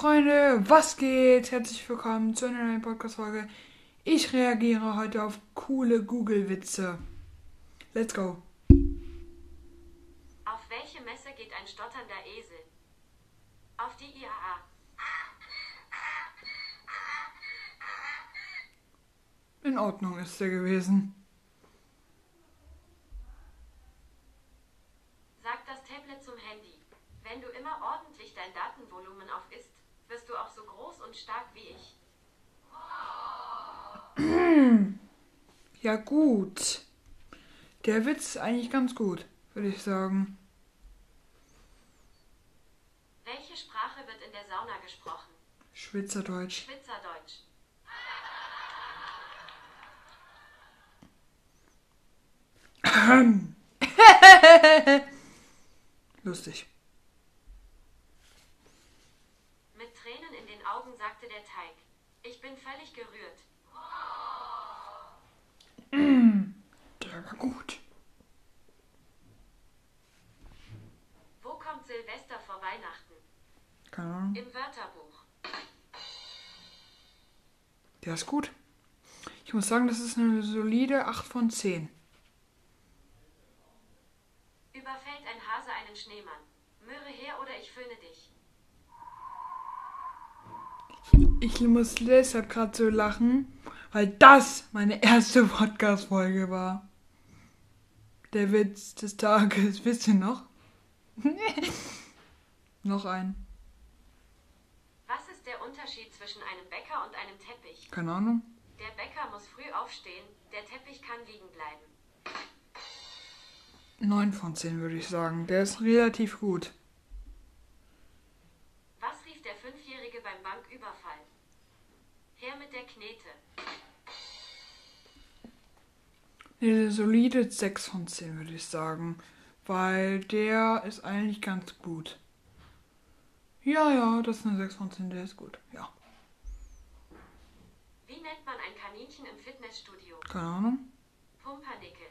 Freunde, was geht? Herzlich willkommen zu einer neuen Podcast-Folge. Ich reagiere heute auf coole Google-Witze. Let's go. Auf welche Messe geht ein stotternder Esel? Auf die IAA. In Ordnung ist der gewesen. Sagt das Tablet zum Handy. Wenn du immer ordentlich dein Datenvolumen auf isst, wirst du auch so groß und stark wie ich. Ja gut. Der Witz ist eigentlich ganz gut, würde ich sagen. Welche Sprache wird in der Sauna gesprochen? Schwitzerdeutsch. Schwitzerdeutsch. Lustig. Mit Tränen in den Augen sagte der Teig. Ich bin völlig gerührt. Der war gut. Wo kommt Silvester vor Weihnachten? Keine Ahnung. Im Wörterbuch. Der ist gut. Ich muss sagen, das ist eine solide 8 von 10. Ich muss deshalb gerade so lachen, weil das meine erste Podcast-Folge war. Der Witz des Tages, wisst ihr noch? noch ein. Was ist der Unterschied zwischen einem Bäcker und einem Teppich? Keine Ahnung. Der Bäcker muss früh aufstehen, der Teppich kann liegen bleiben. 9 von 10 würde ich sagen. Der ist relativ gut. Was rief der Banküberfall? Her mit der Knete. Eine solide 6 von 10 würde ich sagen. Weil der ist eigentlich ganz gut. Ja, ja, das ist eine 6 von 10, der ist gut. Ja, Wie nennt man ein Kaninchen im Fitnessstudio? keine Ahnung. Pumpernickel.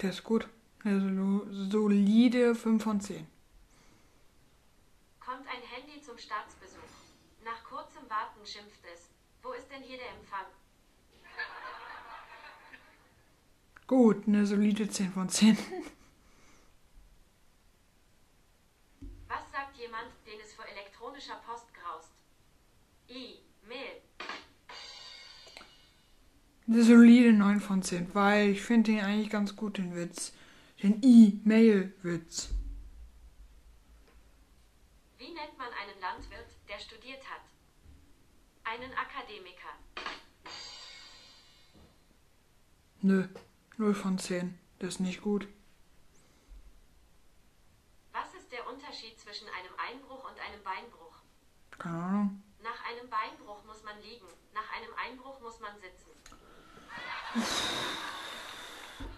Der ist gut. Eine solide 5 von 10. Zum Staatsbesuch. Nach kurzem Warten schimpft es. Wo ist denn hier der Empfang? Gut, eine solide 10 von 10. Was sagt jemand, den es vor elektronischer Post graust? E-Mail. Eine solide 9 von 10, weil ich finde den eigentlich ganz gut, den Witz. Den E-Mail-Witz. Wie nennt man einen Landwirt, der studiert hat? Einen Akademiker. Nö, 0 von 10. Das ist nicht gut. Was ist der Unterschied zwischen einem Einbruch und einem Beinbruch? Keine Ahnung. Nach einem Beinbruch muss man liegen, nach einem Einbruch muss man sitzen.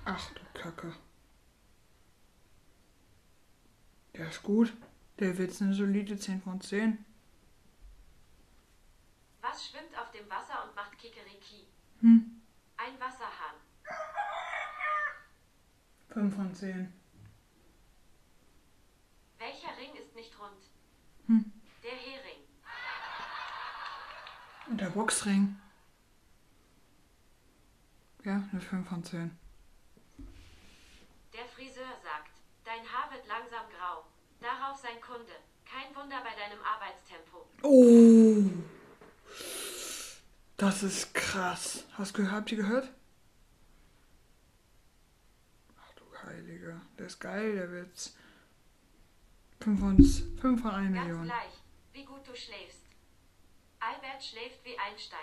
Ach du Kacke. Der ist gut. Der Witz eine solide 10 von 10. Was schwimmt auf dem Wasser und macht Kikeriki? Hm. Ein Wasserhahn. 5 von 10. Welcher Ring ist nicht rund? Hm. Der Hering. Und der Boxring. Ja, eine 5 von 10. Der Friseur sagt, dein Haar wird langsam grau. Darauf sein Kunde. Kein Wunder bei deinem Arbeitstempo. Oh. Das ist krass. Hast du, habt ihr gehört? Ach du Heilige. Der ist geil, der Witz. 5 von, 5 von 1 Ganz Million. gleich, wie gut du schläfst. Albert schläft wie Einstein.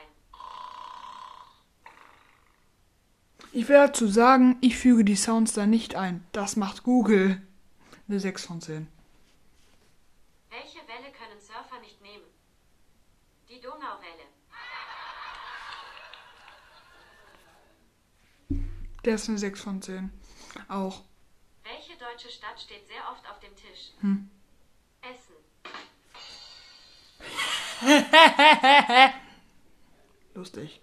Ich will dazu sagen, ich füge die Sounds da nicht ein. Das macht Google. Eine 6 von 10. Die Donauwelle. Der ist eine 6 von 10. Auch. Welche deutsche Stadt steht sehr oft auf dem Tisch? Hm. Essen. Lustig.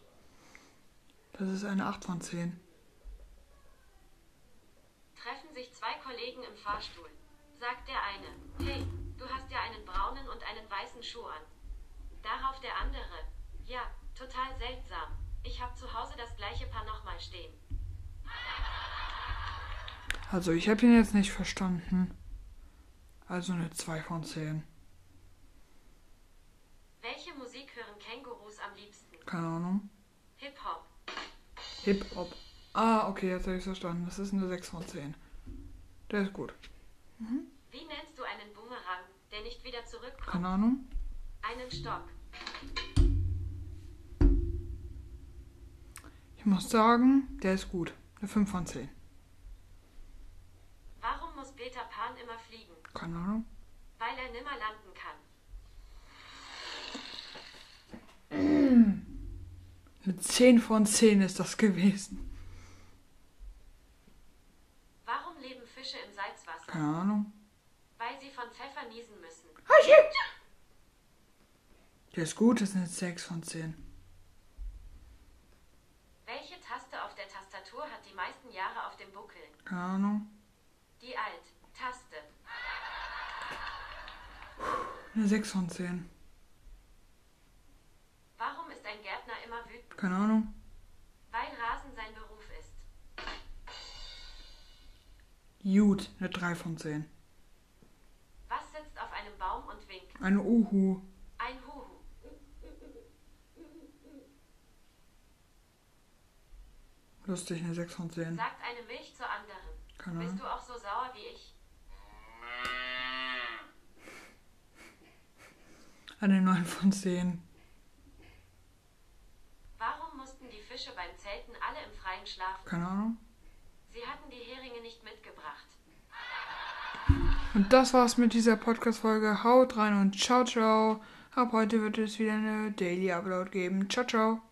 Das ist eine 8 von 10. Treffen sich zwei Kollegen im Fahrstuhl. Sagt der eine, hey, weißen Schuh an. Darauf der andere. Ja, total seltsam. Ich habe zu Hause das gleiche Paar nochmal stehen. Also ich habe ihn jetzt nicht verstanden. Also eine 2 von 10. Welche Musik hören Kängurus am liebsten? Keine Ahnung. Hip-Hop. Hip-Hop. Ah, okay, jetzt habe ich verstanden. Das ist eine 6 von 10. Der ist gut. Wie nennst du einen Boomerang, der nicht wieder zurückkommt? Keine Ahnung. Einen Stock. Ich muss sagen, der ist gut. Eine 5 von 10. Warum muss Peter Pan immer fliegen? Keine Ahnung. Weil er nimmer landen kann. Eine 10 von 10 ist das gewesen. Warum leben Fische im Salzwasser? Keine Ahnung. Weil sie von Pfeffer niesen müssen. Der ist gut, das ist eine 6 von 10. Welche Taste auf der Tastatur hat die meisten Jahre auf dem Buckel? Keine Ahnung. Die Alt-Taste. Eine 6 von 10. Warum ist ein Gärtner immer wütend? Keine Ahnung. Weil Rasen sein Beruf ist. Gut, eine 3 von 10. Was sitzt auf einem Baum und winkt? Eine Uhu. Ein Huhu. Lustig, eine 6 von 10. Sagt eine Milch zur anderen. Keine Bist du auch so sauer wie ich? Eine 9 von 10. Warum mussten die Fische beim Zelten alle im Freien schlafen? Keine Ahnung. Sie hatten die Heringe nicht mitgebracht. Und das war's mit dieser Podcast-Folge. Haut rein und ciao, ciao. Ab heute wird es wieder eine Daily Upload geben. Ciao, ciao.